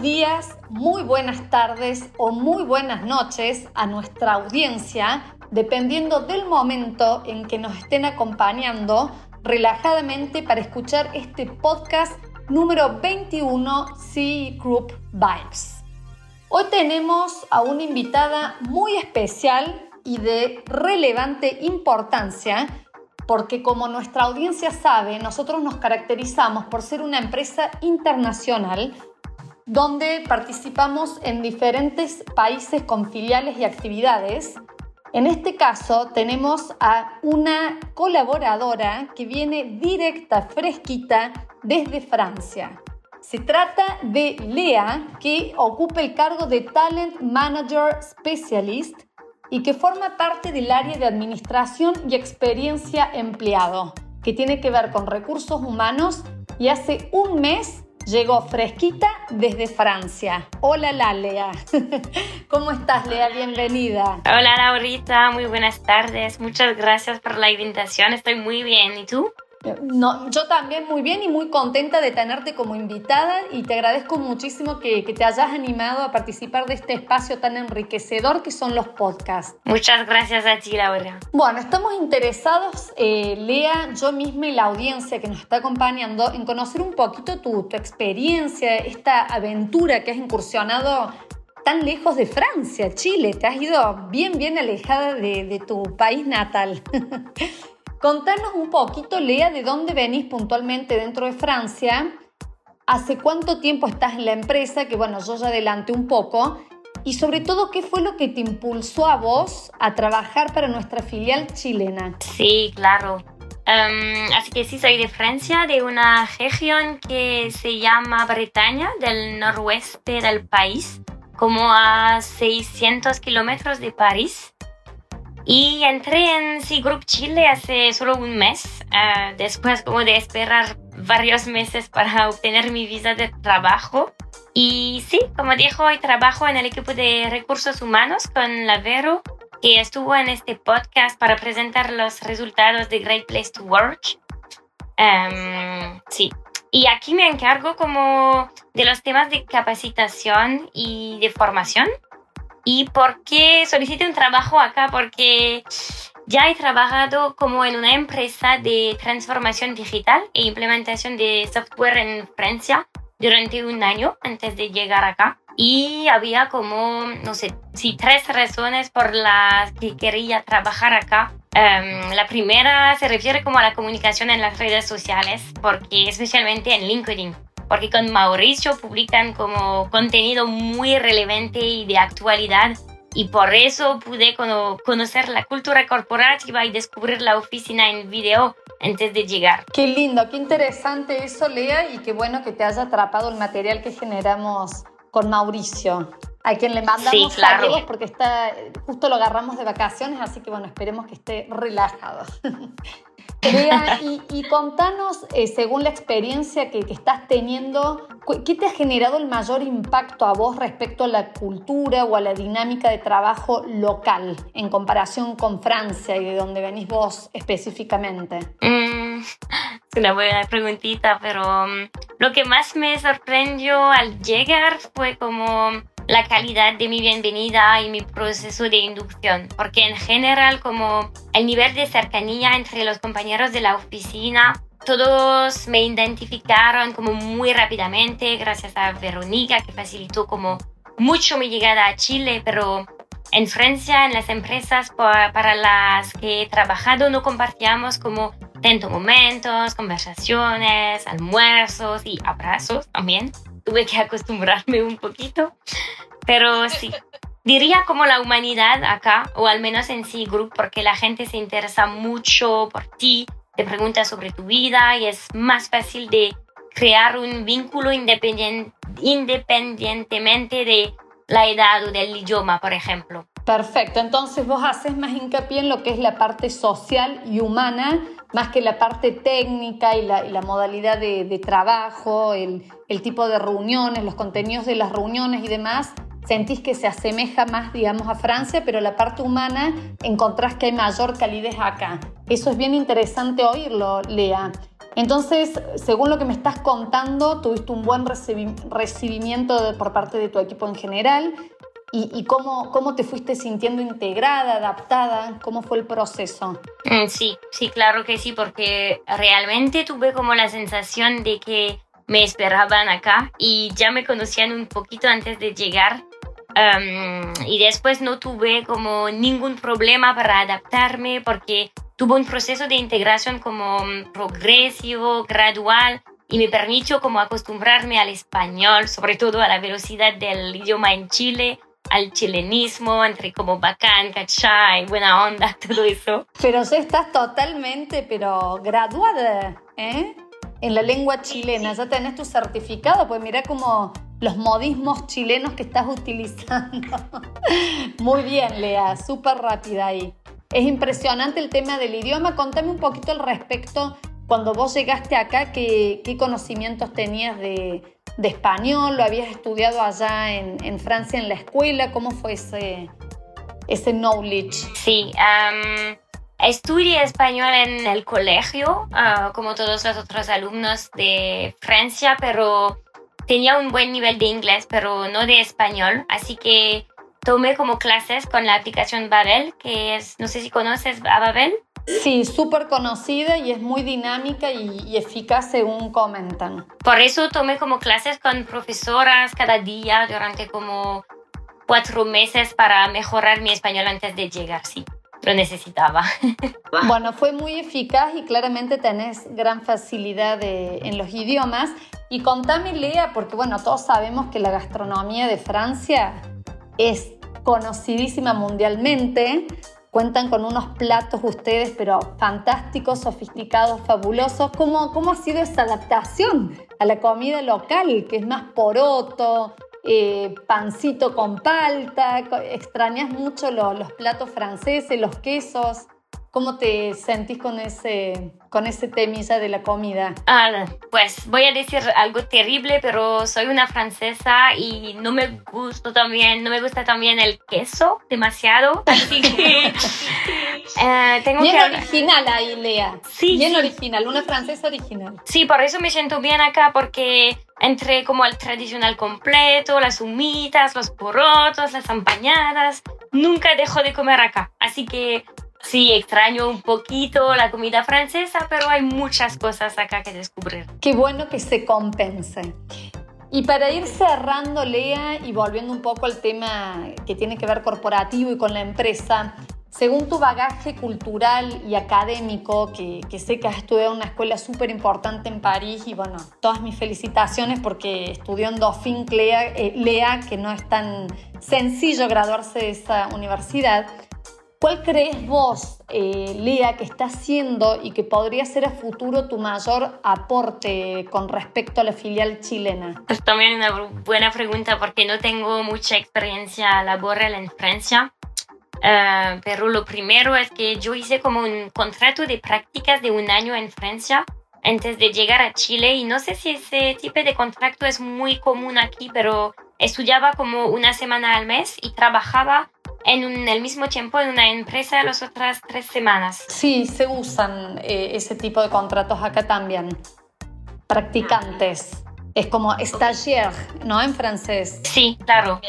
días, muy buenas tardes o muy buenas noches a nuestra audiencia, dependiendo del momento en que nos estén acompañando relajadamente para escuchar este podcast número 21 C Group Vibes. Hoy tenemos a una invitada muy especial y de relevante importancia porque como nuestra audiencia sabe, nosotros nos caracterizamos por ser una empresa internacional donde participamos en diferentes países con filiales y actividades. En este caso tenemos a una colaboradora que viene directa, fresquita, desde Francia. Se trata de Lea, que ocupa el cargo de Talent Manager Specialist y que forma parte del área de administración y experiencia empleado, que tiene que ver con recursos humanos y hace un mes llegó fresquita desde Francia. Hola, la Lea. ¿Cómo estás, Lea? Bienvenida. Hola, Laurita. Muy buenas tardes. Muchas gracias por la invitación. Estoy muy bien. ¿Y tú? No, yo también muy bien y muy contenta de tenerte como invitada y te agradezco muchísimo que, te hayas animado a participar de este espacio tan enriquecedor que son los podcasts. Muchas gracias a ti, Laura. Bueno, estamos interesados, eh, Lea, yo misma y la audiencia que nos está acompañando, en conocer un poquito tu, tu experiencia, esta aventura que has incursionado tan lejos de Francia, Chile, te has ido bien, bien alejada de, de tu país natal. Contanos un poquito, Lea, de dónde venís puntualmente dentro de Francia, hace cuánto tiempo estás en la empresa, que bueno, yo ya adelanté un poco, y sobre todo, ¿qué fue lo que te impulsó a vos a trabajar para nuestra filial chilena? Sí, claro. Em, así que sí, soy de Francia, de una región que se llama Bretaña, del noroeste del país, como a 600 kilómetros de París. Y entré en C Group Chile hace solo un mes, ah, después como de esperar varios meses para obtener mi visa de trabajo. Y sí, como dijo, hoy trabajo en el equipo de recursos humanos con la Vero, que estuvo en este podcast para presentar los resultados de Great Place to Work. Em, sí, y aquí me encargo como de los temas de capacitación y de formación. ¿Y por qué solicité un trabajo acá? Porque ya he trabajado como en una empresa de transformación digital e implementación de software en Francia durante un año antes de llegar acá. Y había como, no sé, sí, tres razones por las que quería trabajar acá. Em, la primera se refiere como a la comunicación en las redes sociales, porque especialmente en LinkedIn porque con Mauricio publican como contenido muy relevante y de actualidad y por eso pude conocer la cultura corporativa y descubrir la oficina en video antes de llegar. Qué lindo, qué interesante eso, Lea, y qué bueno que te haya atrapado el material que generamos con Mauricio, a quien le mandamos sí, claro. saludos porque está, justo lo agarramos de vacaciones, así que bueno, esperemos que esté relajado. y, contanos, eh, según la experiencia que, estás teniendo, ¿qué te ha generado el mayor impacto a vos respecto a la cultura o a la dinámica de trabajo local en comparación con Francia y de donde venís vos específicamente? Mm, es una buena preguntita, pero mm, lo que más me sorprendió al llegar fue como la calidad de mi bienvenida y mi proceso de inducción, porque en general como el nivel de cercanía entre los compañeros de la oficina, todos me identificaron como muy rápidamente gracias a Verónica que facilitó como mucho mi llegada a Chile, pero en Francia, en las empresas para las que he trabajado, no compartíamos como tanto momentos, conversaciones, almuerzos y abrazos también tuve que acostumbrarme un poquito, pero sí. Diría como la humanidad acá, o al menos en sí Group, porque la gente se interesa mucho por ti, te pregunta sobre tu vida y es más fácil de crear un vínculo independientemente de la edad o del idioma, por ejemplo. Perfecto, entonces vos haces más hincapié en lo que es la parte social y humana, más que la parte técnica y la, modalidad de, trabajo, el, tipo de reuniones, los contenidos de las reuniones y demás. Sentís que se asemeja más, digamos, a Francia, pero la parte humana encontrás que hay mayor calidez acá. Eso es bien interesante oírlo, Lea. Entonces, según lo que me estás contando, tuviste un buen recibimiento por parte de tu equipo en general. ¿Y, cómo, cómo, te fuiste sintiendo integrada, adaptada? ¿Cómo fue el proceso? Mm, sí, sí, claro que sí, porque realmente tuve como la sensación de que me esperaban acá y ya me conocían un poquito antes de llegar. y después no tuve como ningún problema para adaptarme porque tuvo un proceso de integración como progresivo, gradual y me permitió como acostumbrarme al español, sobre todo a la velocidad del idioma en Chile, al chilenismo, entre como bacán, cachai, buena onda, todo eso. Pero ya estás totalmente, pero graduada, ¿eh? En la lengua chilena, ya tenés tu certificado, pues mira como los modismos chilenos que estás utilizando. Muy bien, Lea, súper rápida ahí. Es impresionante el tema del idioma. Contame un poquito al respecto. Cuando vos llegaste acá, ¿qué, conocimientos tenías de, español? ¿Lo habías estudiado allá en, Francia en la escuela? ¿Cómo fue ese, ese knowledge? Sí, estudié español en el colegio, ah, como todos los otros alumnos de Francia, pero tenía un buen nivel de inglés, pero no de español. Así que tomé como clases con la aplicación Babel, que es, no sé si conoces a Babel. Sí, súper conocida y es muy dinámica y, eficaz según comentan. Por eso tomé como clases con profesoras cada día durante como cuatro meses para mejorar mi español antes de llegar, sí. Lo necesitaba. Bueno, fue muy eficaz y claramente tenés gran facilidad en los idiomas. Y contame, Lea, porque bueno, todos sabemos que la gastronomía de Francia es conocidísima mundialmente. Cuentan con unos platos ustedes, pero fantásticos, sofisticados, fabulosos. ¿Cómo, cómo ha sido esa adaptación a la comida local, que es más poroto, eh, pancito con palta? ¿Extrañas mucho los platos franceses, los quesos? ¿Cómo te sentís con ese, con ese temilla de la comida? Ah, pues voy a decir algo terrible, pero soy una francesa y no me gusta también, no me gusta también el queso demasiado, así que eh, tengo bien original ahí, Lea. Sí, bien original, una francesa original. Sí, por eso me siento bien acá porque entré como al tradicional completo, las humitas, los porotos, las empañadas. Nunca dejo de comer acá, así que Sí, extraño un poquito la comida francesa, pero hay muchas cosas acá que descubrir. Qué bueno que se compense. Y para ir cerrando, Lea, y volviendo un poco al tema que tiene que ver corporativo y con la empresa, según tu bagaje cultural y académico, que, sé que has estudiado en una escuela súper importante en París, y bueno, todas mis felicitaciones porque estudió en Dauphine Lea, eh, Lea, que no es tan sencillo graduarse de esa universidad. ¿Cuál crees vos, eh, Lea, que está haciendo y que podría ser a futuro tu mayor aporte con respecto a la filial chilena? Es también una buena pregunta porque no tengo mucha experiencia laboral en Francia. Eh, pero lo primero es que yo hice como un contrato de prácticas de un año en Francia antes de llegar a Chile y no sé si ese tipo de contrato es muy común aquí, pero estudiaba como una semana al mes y trabajaba en el mismo tiempo en una empresa las otras tres semanas. Sí, se usan eh, ese tipo de contratos acá también. Practicantes. Es como stagiaire, ¿no? En francés. Sí, claro.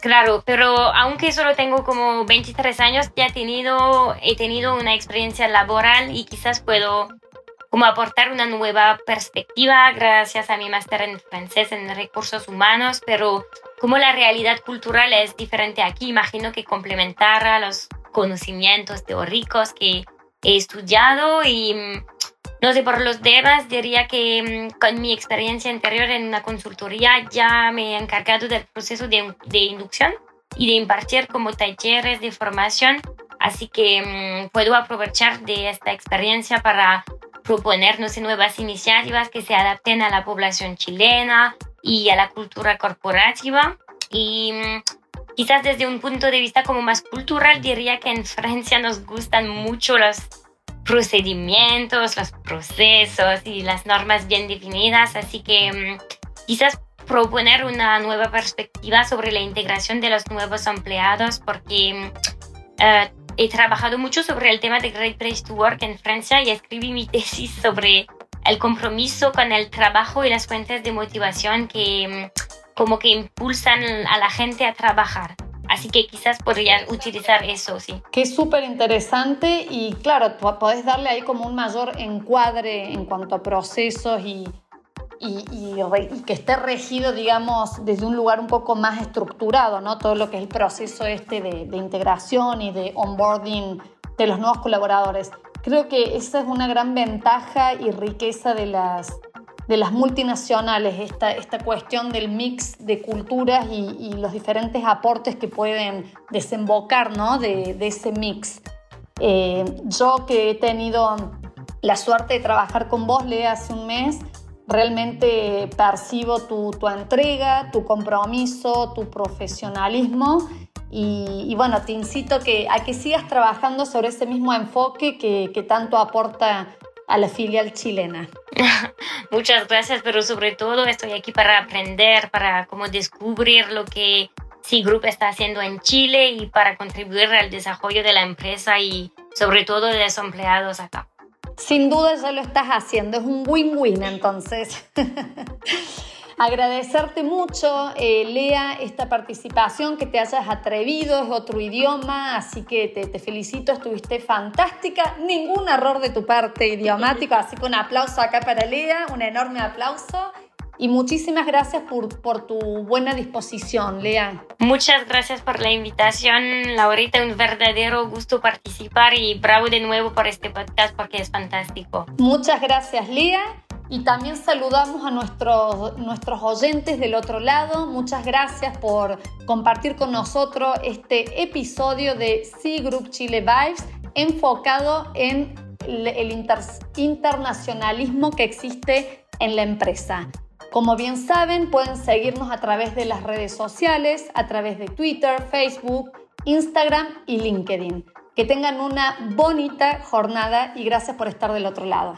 Claro, pero aunque solo tengo como 23 años, ya he tenido, he tenido una experiencia laboral y quizás puedo como aportar una nueva perspectiva gracias a mi máster en francés en recursos humanos, pero como la realidad cultural es diferente aquí, imagino que complementara los conocimientos teóricos que he estudiado y mm, no sé, por los demás diría que mm, con mi experiencia anterior en una consultoría ya me he encargado del proceso de, de inducción y de impartir como talleres de formación, así que mm, puedo aprovechar de esta experiencia para proponer nuevas iniciativas que se adapten a la población chilena y a la cultura corporativa. Y mm, quizás desde un punto de vista como más cultural diría que en Francia nos gustan mucho los procedimientos, los procesos y las normas bien definidas, así que mm, quizás proponer una nueva perspectiva sobre la integración de los nuevos empleados porque eh, he trabajado mucho sobre el tema de Great Place to Work en Francia y escribí mi tesis sobre el compromiso con el trabajo y las fuentes de motivación que mm, como que impulsan a la gente a trabajar. Así que quizás podrían utilizar eso, sí. Que es súper interesante y claro, podés darle ahí como un mayor encuadre en cuanto a procesos y, y, que esté regido, digamos, desde un lugar un poco más estructurado, ¿no? Todo lo que es el proceso este de, de integración y de onboarding de los nuevos colaboradores. Creo que esa es una gran ventaja y riqueza de las, de las multinacionales, esta, esta cuestión del mix de culturas y, los diferentes aportes que pueden desembocar ¿no? de, de ese mix. Eh, yo que he tenido la suerte de trabajar con vos, Lea, hace un mes, realmente percibo tu, tu entrega, tu compromiso, tu profesionalismo y, bueno, te incito que, a que sigas trabajando sobre ese mismo enfoque que, que tanto aporta a la filial chilena. Muchas gracias, pero sobre todo estoy aquí para aprender, para como descubrir lo que C Group está haciendo en Chile y para contribuir al desarrollo de la empresa y sobre todo de los empleados acá. Sin duda ya lo estás haciendo, es un win-win entonces. Agradecerte mucho, eh, Lea, esta participación, que te hayas atrevido, es otro idioma, así que te, felicito, estuviste fantástica, ningún error de tu parte idiomático, así que un aplauso acá para Lea, un enorme aplauso. Y muchísimas gracias por, por, tu buena disposición, Lea. Muchas gracias por la invitación, Laurita. Un verdadero gusto participar y bravo de nuevo por este podcast porque es fantástico. Muchas gracias, Lea. Y también saludamos a nuestros, nuestros oyentes del otro lado. Muchas gracias por compartir con nosotros este episodio de C Group Chile Vibes enfocado en el internacionalismo que existe en la empresa. Como bien saben, pueden seguirnos a través de las redes sociales, a través de Twitter, Facebook, Instagram y LinkedIn. Que tengan una bonita jornada y gracias por estar del otro lado.